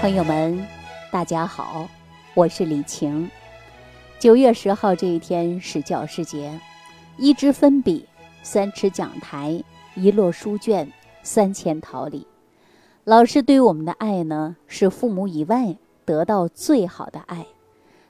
朋友们，大家好，我是李晴。九月十号这一天是教师节，一支粉笔，三尺讲台，一摞书卷，三千桃李。老师对我们的爱呢，是父母以外得到最好的爱。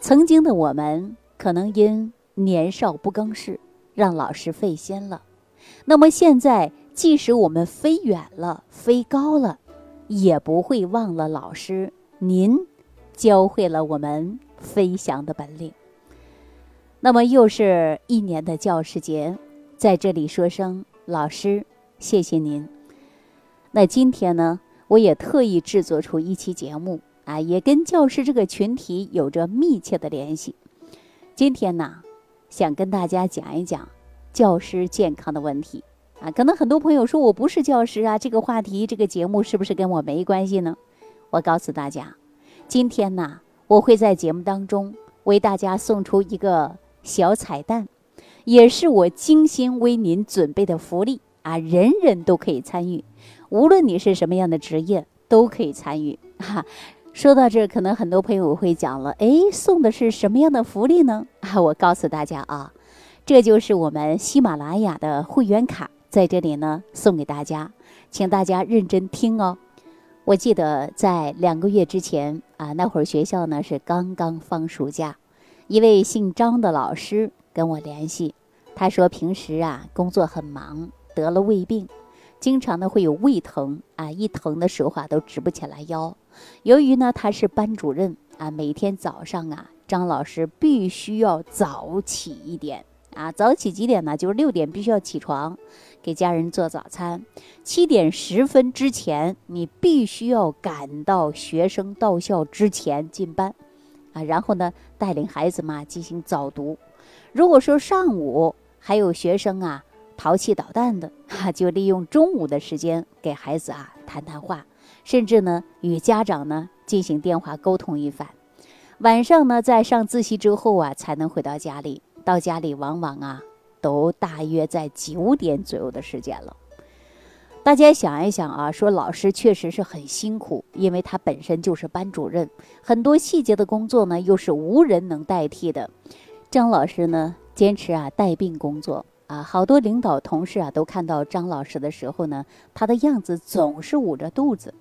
曾经的我们，可能因年少不更事，让老师费心了。那么现在，即使我们飞远了，飞高了。也不会忘了老师，您教会了我们飞翔的本领。那么又是一年的教师节，在这里说声老师，谢谢您。那今天呢，我也特意制作出一期节目啊，也跟教师这个群体有着密切的联系。今天呢，想跟大家讲一讲教师健康的问题。可能很多朋友说我不是教师啊，这个话题、这个节目是不是跟我没关系呢？我告诉大家，今天呢，我会在节目当中为大家送出一个小彩蛋，也是我精心为您准备的福利啊，人人都可以参与，无论你是什么样的职业都可以参与。哈，说到这，可能很多朋友会讲了，哎，送的是什么样的福利呢？啊，我告诉大家啊，这就是我们喜马拉雅的会员卡。在这里呢，送给大家，请大家认真听哦。我记得在两个月之前啊，那会儿学校呢是刚刚放暑假，一位姓张的老师跟我联系，他说平时啊工作很忙，得了胃病，经常呢会有胃疼啊，一疼的时候啊都直不起来腰。由于呢他是班主任啊，每天早上啊，张老师必须要早起一点啊，早起几点呢？就是六点必须要起床。给家人做早餐，七点十分之前，你必须要赶到学生到校之前进班，啊，然后呢，带领孩子们进行早读。如果说上午还有学生啊淘气捣蛋的，哈，就利用中午的时间给孩子啊谈谈话，甚至呢与家长呢进行电话沟通一番。晚上呢，在上自习之后啊，才能回到家里。到家里往往啊。都大约在九点左右的时间了。大家想一想啊，说老师确实是很辛苦，因为他本身就是班主任，很多细节的工作呢又是无人能代替的。张老师呢坚持啊带病工作啊，好多领导同事啊都看到张老师的时候呢，他的样子总是捂着肚子，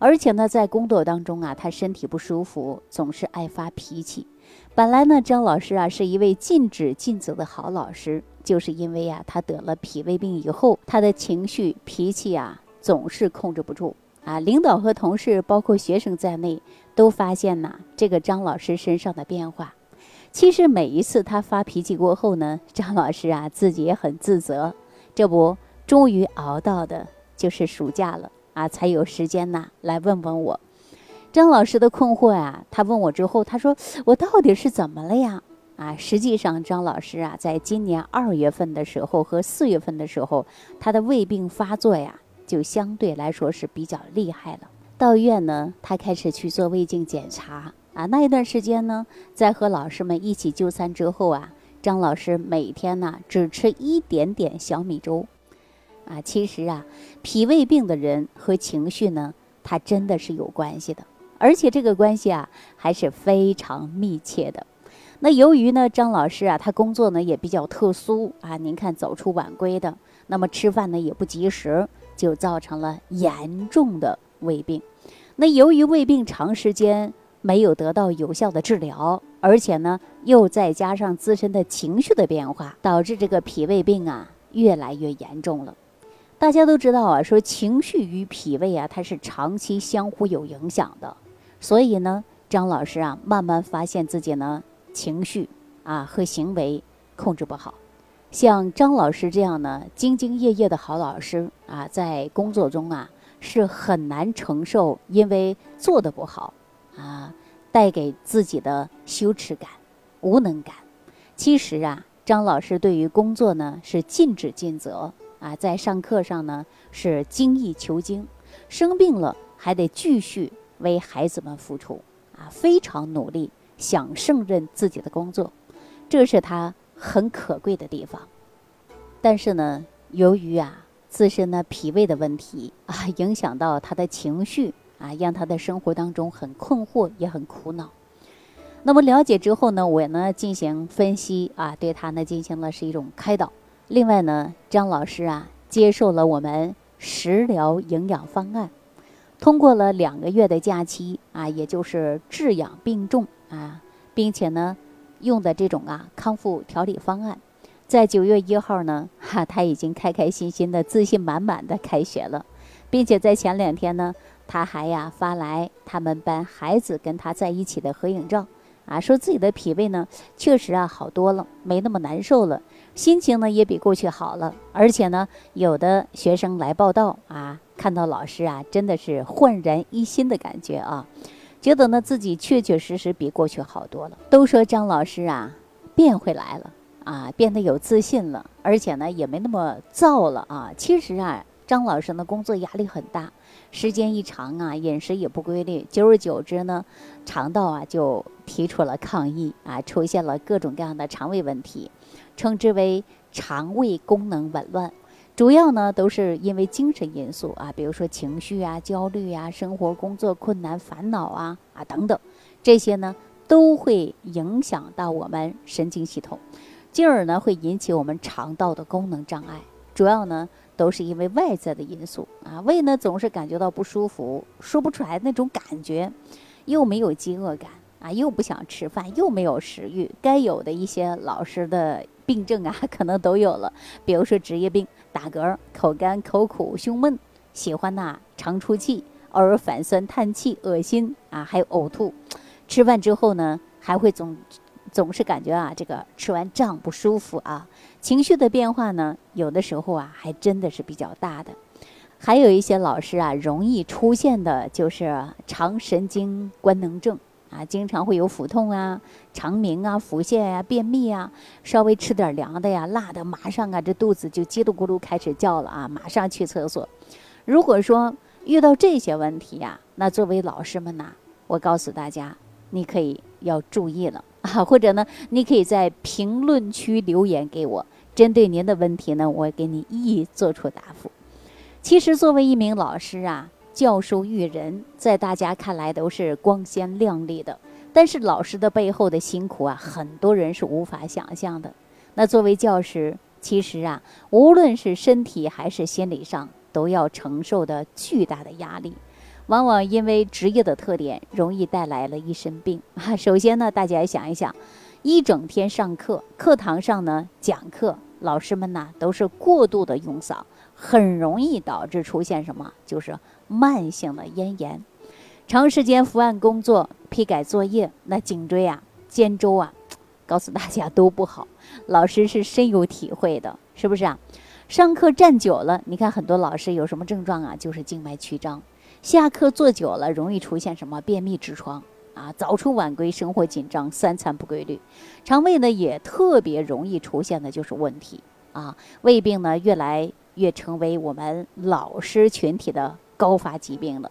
而且呢在工作当中啊，他身体不舒服，总是爱发脾气。本来呢，张老师啊是一位尽职尽责的好老师。就是因为呀，他得了脾胃病以后，他的情绪脾气啊总是控制不住啊。领导和同事，包括学生在内，都发现呐这个张老师身上的变化。其实每一次他发脾气过后呢，张老师啊自己也很自责。这不，终于熬到的就是暑假了啊，才有时间呐来问问我。张老师的困惑呀，他问我之后，他说：“我到底是怎么了呀？”啊，实际上张老师啊，在今年二月份的时候和四月份的时候，他的胃病发作呀，就相对来说是比较厉害了。到医院呢，他开始去做胃镜检查啊。那一段时间呢，在和老师们一起就餐之后啊，张老师每天呢只吃一点点小米粥。啊，其实啊，脾胃病的人和情绪呢，它真的是有关系的，而且这个关系啊，还是非常密切的。那由于呢，张老师啊，他工作呢也比较特殊啊，您看早出晚归的，那么吃饭呢也不及时，就造成了严重的胃病。那由于胃病长时间没有得到有效的治疗，而且呢又再加上自身的情绪的变化，导致这个脾胃病啊越来越严重了。大家都知道啊，说情绪与脾胃啊，它是长期相互有影响的。所以呢，张老师啊，慢慢发现自己呢。情绪啊和行为控制不好，像张老师这样呢兢兢业业的好老师啊，在工作中啊是很难承受因为做的不好啊带给自己的羞耻感、无能感。其实啊，张老师对于工作呢是尽职尽责啊，在上课上呢是精益求精，生病了还得继续为孩子们付出啊，非常努力。想胜任自己的工作，这是他很可贵的地方。但是呢，由于啊自身呢脾胃的问题啊，影响到他的情绪啊，让他的生活当中很困惑，也很苦恼。那么了解之后呢，我呢进行分析啊，对他呢进行了是一种开导。另外呢，张老师啊接受了我们食疗营养方案，通过了两个月的假期啊，也就是治养并重啊，并且呢用的这种啊康复调理方案，在九月一号呢，哈他已经开开心心的、自信满满的开学了，并且在前两天呢，他还呀发来他们班孩子跟他在一起的合影照。啊，说自己的脾胃呢，确实啊好多了，没那么难受了，心情呢也比过去好了，而且呢，有的学生来报道啊，看到老师啊，真的是焕然一新的感觉啊，觉得呢自己确确实实比过去好多了。都说张老师啊变回来了啊，变得有自信了，而且呢也没那么燥了啊。其实啊，张老师呢工作压力很大。时间一长啊，饮食也不规律，久而久之呢，肠道啊就提出了抗议啊，出现了各种各样的肠胃问题，称之为肠胃功能紊乱。主要呢都是因为精神因素啊，比如说情绪啊、焦虑啊、生活工作困难、烦恼啊啊等等，这些呢都会影响到我们神经系统，进而呢会引起我们肠道的功能障碍。主要呢。都是因为外在的因素啊，胃呢总是感觉到不舒服，说不出来那种感觉，又没有饥饿感啊，又不想吃饭，又没有食欲，该有的一些老师的病症啊，可能都有了，比如说职业病，打嗝、口干、口苦、胸闷，喜欢呐常出气，偶尔反酸、叹气、恶心啊，还有呕吐，吃饭之后呢还会总。总是感觉啊，这个吃完胀不舒服啊，情绪的变化呢，有的时候啊，还真的是比较大的。还有一些老师啊，容易出现的就是肠神经官能症啊，经常会有腹痛啊、肠鸣啊、腹泻呀、便秘啊，稍微吃点凉的呀、辣的，马上啊，这肚子就叽里咕噜开始叫了啊，马上去厕所。如果说遇到这些问题呀，那作为老师们呐，我告诉大家，你可以要注意了。啊，或者呢，你可以在评论区留言给我，针对您的问题呢，我给你一一做出答复。其实，作为一名老师啊，教书育人，在大家看来都是光鲜亮丽的，但是老师的背后的辛苦啊，很多人是无法想象的。那作为教师，其实啊，无论是身体还是心理上，都要承受的巨大的压力。往往因为职业的特点，容易带来了一身病啊。首先呢，大家想一想，一整天上课，课堂上呢讲课，老师们呢都是过度的用嗓，很容易导致出现什么？就是慢性的咽炎。长时间伏案工作、批改作业，那颈椎啊、肩周啊，告诉大家都不好。老师是深有体会的，是不是啊？上课站久了，你看很多老师有什么症状啊？就是静脉曲张。下课坐久了，容易出现什么便秘、痔疮啊？早出晚归，生活紧张，三餐不规律，肠胃呢也特别容易出现的就是问题啊。胃病呢越来越成为我们老师群体的高发疾病了。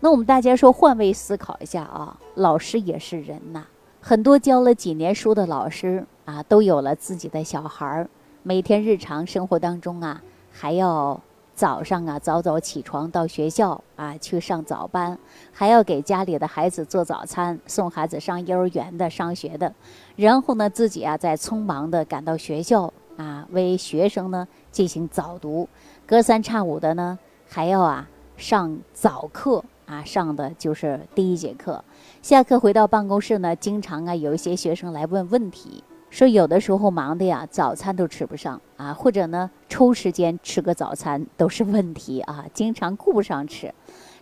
那我们大家说换位思考一下啊，老师也是人呐，很多教了几年书的老师啊，都有了自己的小孩儿，每天日常生活当中啊，还要。早上啊，早早起床到学校啊去上早班，还要给家里的孩子做早餐，送孩子上幼儿园的、上学的，然后呢，自己啊再匆忙的赶到学校啊，为学生呢进行早读，隔三差五的呢还要啊上早课啊，上的就是第一节课，下课回到办公室呢，经常啊有一些学生来问问题。说有的时候忙的呀，早餐都吃不上啊，或者呢抽时间吃个早餐都是问题啊，经常顾不上吃，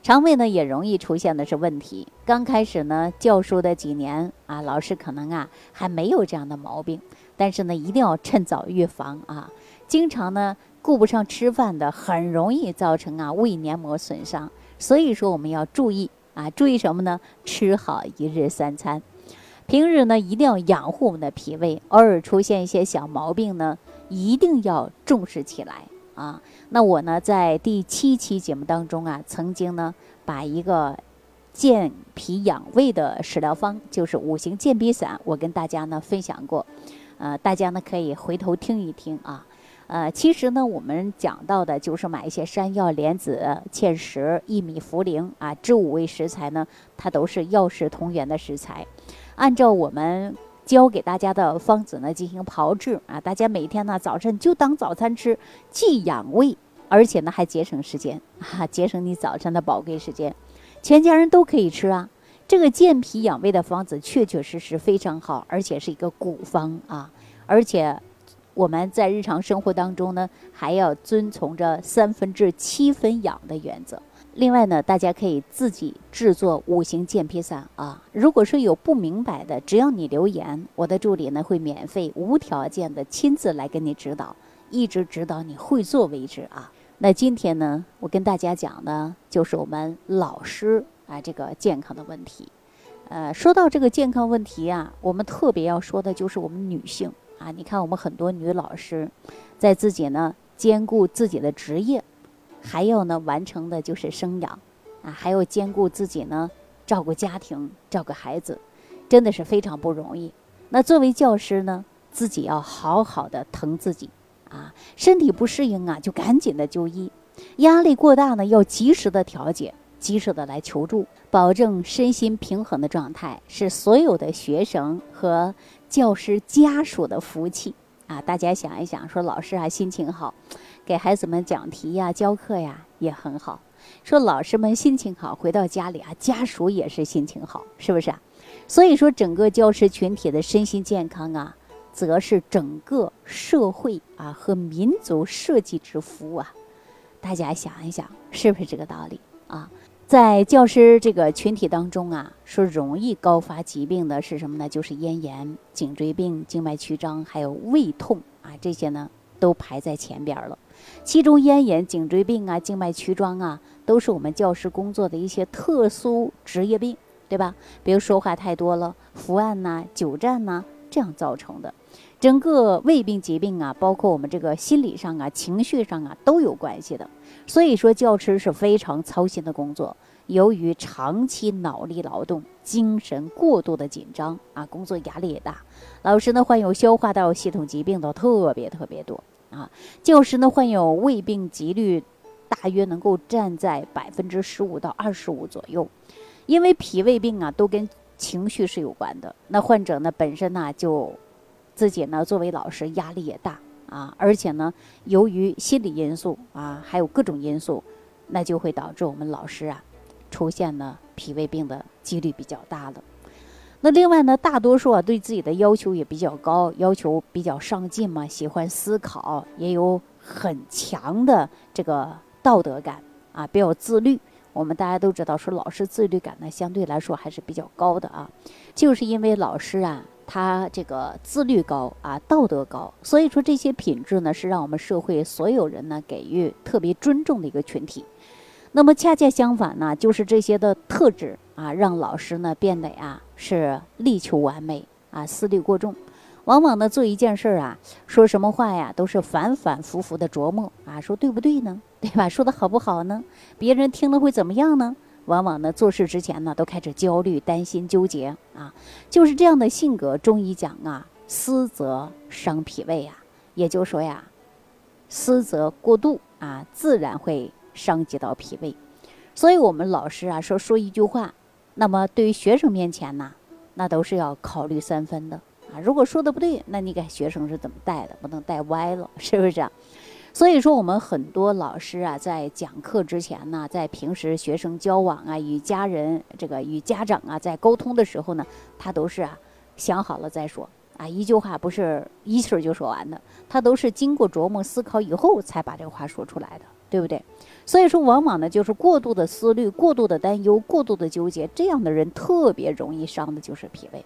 肠胃呢也容易出现的是问题。刚开始呢教书的几年啊，老师可能啊还没有这样的毛病，但是呢一定要趁早预防啊。经常呢顾不上吃饭的，很容易造成啊胃黏膜损伤。所以说我们要注意啊，注意什么呢？吃好一日三餐。平日呢，一定要养护我们的脾胃，偶尔出现一些小毛病呢，一定要重视起来啊。那我呢，在第七期节目当中啊，曾经呢，把一个健脾养胃的食疗方，就是五行健脾散，我跟大家呢分享过，呃，大家呢可以回头听一听啊。呃，其实呢，我们讲到的就是买一些山药、莲子、芡实、薏米、茯苓啊，这五味食材呢，它都是药食同源的食材。按照我们教给大家的方子呢进行炮制啊，大家每天呢早晨就当早餐吃，既养胃，而且呢还节省时间啊，节省你早晨的宝贵时间，全家人都可以吃啊。这个健脾养胃的方子确确实实非常好，而且是一个古方啊！而且我们在日常生活当中呢，还要遵从着三分治七分养的原则。另外呢，大家可以自己制作五行健脾散啊。如果说有不明白的，只要你留言，我的助理呢会免费、无条件的亲自来给你指导，一直指导你会做为止啊。那今天呢，我跟大家讲呢，就是我们老师。啊，这个健康的问题，呃，说到这个健康问题啊，我们特别要说的就是我们女性啊。你看，我们很多女老师，在自己呢兼顾自己的职业，还有呢完成的就是生养啊，还有兼顾自己呢照顾家庭、照顾孩子，真的是非常不容易。那作为教师呢，自己要好好的疼自己啊，身体不适应啊，就赶紧的就医；压力过大呢，要及时的调节。及时的来求助，保证身心平衡的状态，是所有的学生和教师家属的福气啊！大家想一想，说老师啊心情好，给孩子们讲题呀、教课呀也很好。说老师们心情好，回到家里啊，家属也是心情好，是不是啊？所以说，整个教师群体的身心健康啊，则是整个社会啊和民族社稷之福啊！大家想一想，是不是这个道理？在教师这个群体当中啊，说容易高发疾病的是什么呢？就是咽炎、颈椎病、静脉曲张，还有胃痛啊，这些呢都排在前边了。其中咽炎、颈椎病啊、静脉曲张啊，都是我们教师工作的一些特殊职业病，对吧？比如说话太多了、伏案呐、久站呐，这样造成的。整个胃病疾病啊，包括我们这个心理上啊、情绪上啊都有关系的。所以说，教师是非常操心的工作。由于长期脑力劳动，精神过度的紧张啊，工作压力也大。老师呢，患有消化道系统疾病的特别特别多啊。教师呢，患有胃病几率大约能够占在百分之十五到二十五左右。因为脾胃病啊，都跟情绪是有关的。那患者呢，本身呢就自己呢作为老师压力也大。啊，而且呢，由于心理因素啊，还有各种因素，那就会导致我们老师啊，出现呢脾胃病的几率比较大了。那另外呢，大多数啊对自己的要求也比较高，要求比较上进嘛，喜欢思考，也有很强的这个道德感啊，比较自律。我们大家都知道，说老师自律感呢，相对来说还是比较高的啊，就是因为老师啊。他这个自律高啊，道德高，所以说这些品质呢，是让我们社会所有人呢给予特别尊重的一个群体。那么恰恰相反呢，就是这些的特质啊，让老师呢变得呀是力求完美啊，思虑过重，往往呢做一件事儿啊，说什么话呀，都是反反复复的琢磨啊，说对不对呢？对吧？说的好不好呢？别人听了会怎么样呢？往往呢，做事之前呢，都开始焦虑、担心、纠结啊，就是这样的性格。中医讲啊，思则伤脾胃啊，也就是说呀，思则过度啊，自然会伤及到脾胃。所以我们老师啊，说说一句话，那么对于学生面前呢，那都是要考虑三分的啊。如果说的不对，那你给学生是怎么带的？不能带歪了，是不是？所以说，我们很多老师啊，在讲课之前呢，在平时学生交往啊，与家人这个与家长啊，在沟通的时候呢，他都是啊想好了再说啊，一句话不是一气儿就说完的，他都是经过琢磨思考以后才把这个话说出来的，对不对？所以说，往往呢就是过度的思虑、过度的担忧、过度的纠结，这样的人特别容易伤的就是脾胃。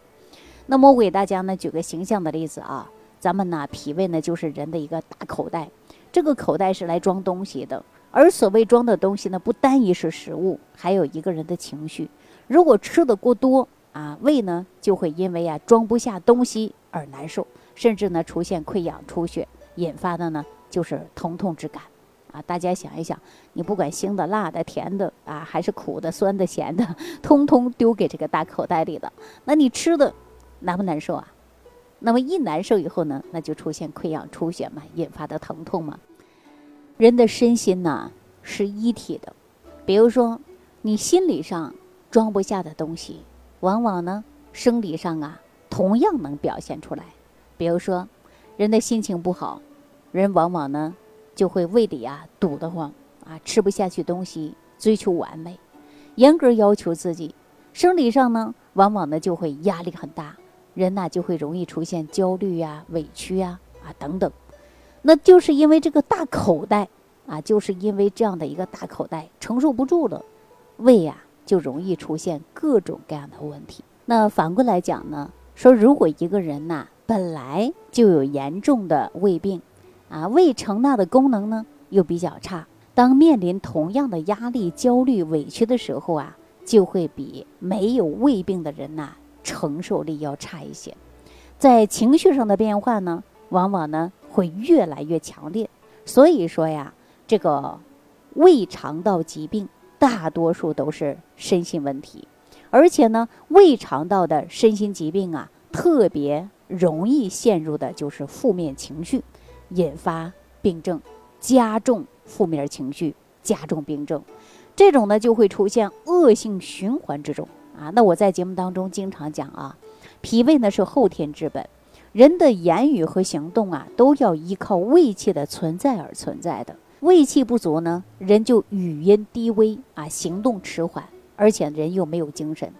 那么我给大家呢举个形象的例子啊，咱们呢脾胃呢就是人的一个大口袋。这个口袋是来装东西的，而所谓装的东西呢，不单一是食物，还有一个人的情绪。如果吃的过多啊，胃呢就会因为啊装不下东西而难受，甚至呢出现溃疡出血，引发的呢就是疼痛之感。啊，大家想一想，你不管腥的、辣的、甜的啊，还是苦的、酸的、咸的，通通丢给这个大口袋里了，那你吃的难不难受啊？那么一难受以后呢，那就出现溃疡出血嘛，引发的疼痛嘛。人的身心呐是一体的，比如说你心理上装不下的东西，往往呢生理上啊同样能表现出来。比如说人的心情不好，人往往呢就会胃里啊堵得慌啊，吃不下去东西，追求完美，严格要求自己。生理上呢，往往呢就会压力很大。人呐就会容易出现焦虑呀、委屈呀啊等等，那就是因为这个大口袋啊，就是因为这样的一个大口袋承受不住了，胃呀就容易出现各种各样的问题。那反过来讲呢，说如果一个人呐本来就有严重的胃病，啊胃承纳的功能呢又比较差，当面临同样的压力、焦虑、委屈的时候啊，就会比没有胃病的人呐。承受力要差一些，在情绪上的变化呢，往往呢会越来越强烈。所以说呀，这个胃肠道疾病大多数都是身心问题，而且呢，胃肠道的身心疾病啊，特别容易陷入的就是负面情绪，引发病症，加重负面情绪，加重病症，这种呢就会出现恶性循环之中。啊，那我在节目当中经常讲啊，脾胃呢是后天之本，人的言语和行动啊都要依靠胃气的存在而存在的。胃气不足呢，人就语音低微啊，行动迟缓，而且人又没有精神，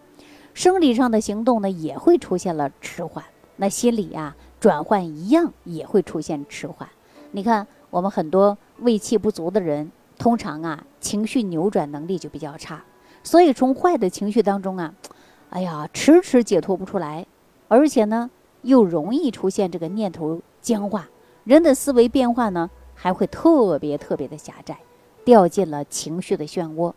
生理上的行动呢也会出现了迟缓，那心理啊转换一样也会出现迟缓。你看我们很多胃气不足的人，通常啊情绪扭转能力就比较差。所以从坏的情绪当中啊，哎呀，迟迟解脱不出来，而且呢，又容易出现这个念头僵化，人的思维变化呢，还会特别特别的狭窄，掉进了情绪的漩涡。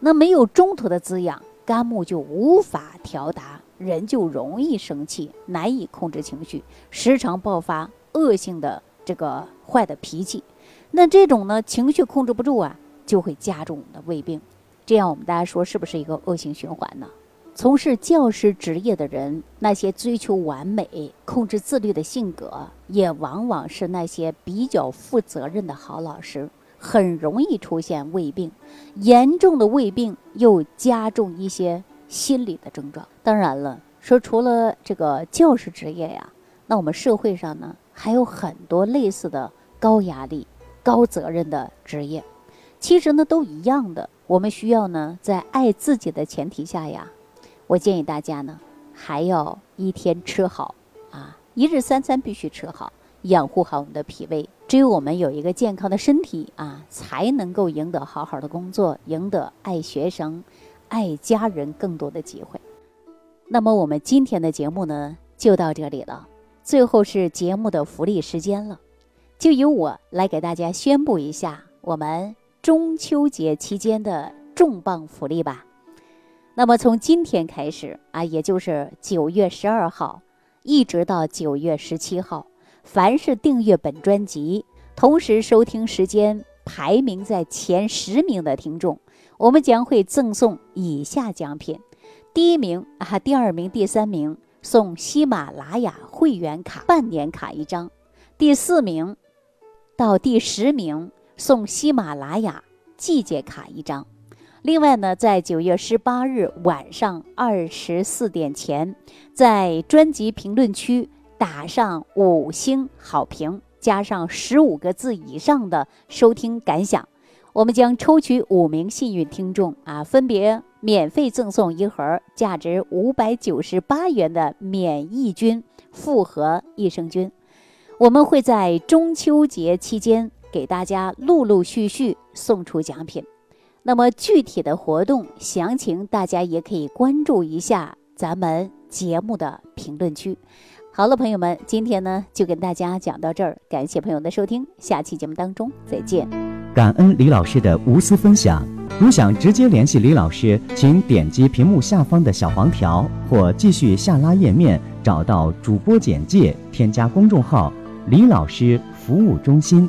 那没有中途的滋养，肝木就无法调达，人就容易生气，难以控制情绪，时常爆发恶性的这个坏的脾气。那这种呢，情绪控制不住啊，就会加重我们的胃病。这样，我们大家说是不是一个恶性循环呢？从事教师职业的人，那些追求完美、控制自律的性格，也往往是那些比较负责任的好老师，很容易出现胃病。严重的胃病又加重一些心理的症状。当然了，说除了这个教师职业呀，那我们社会上呢还有很多类似的高压力、高责任的职业，其实呢都一样的。我们需要呢，在爱自己的前提下呀，我建议大家呢，还要一天吃好啊，一日三餐必须吃好，养护好我们的脾胃。只有我们有一个健康的身体啊，才能够赢得好好的工作，赢得爱学生、爱家人更多的机会。那么我们今天的节目呢，就到这里了。最后是节目的福利时间了，就由我来给大家宣布一下我们。中秋节期间的重磅福利吧，那么从今天开始啊，也就是九月十二号，一直到九月十七号，凡是订阅本专辑，同时收听时间排名在前十名的听众，我们将会赠送以下奖品：第一名啊，第二名、第三名送喜马拉雅会员卡半年卡一张；第四名到第十名。送喜马拉雅季节卡一张，另外呢，在九月十八日晚上二十四点前，在专辑评论区打上五星好评，加上十五个字以上的收听感想，我们将抽取五名幸运听众啊，分别免费赠送一盒价值五百九十八元的免疫菌复合益生菌。我们会在中秋节期间。给大家陆陆续续送出奖品，那么具体的活动详情，大家也可以关注一下咱们节目的评论区。好了，朋友们，今天呢就跟大家讲到这儿，感谢朋友的收听，下期节目当中再见。感恩李老师的无私分享。如想直接联系李老师，请点击屏幕下方的小黄条，或继续下拉页面找到主播简介，添加公众号“李老师服务中心”。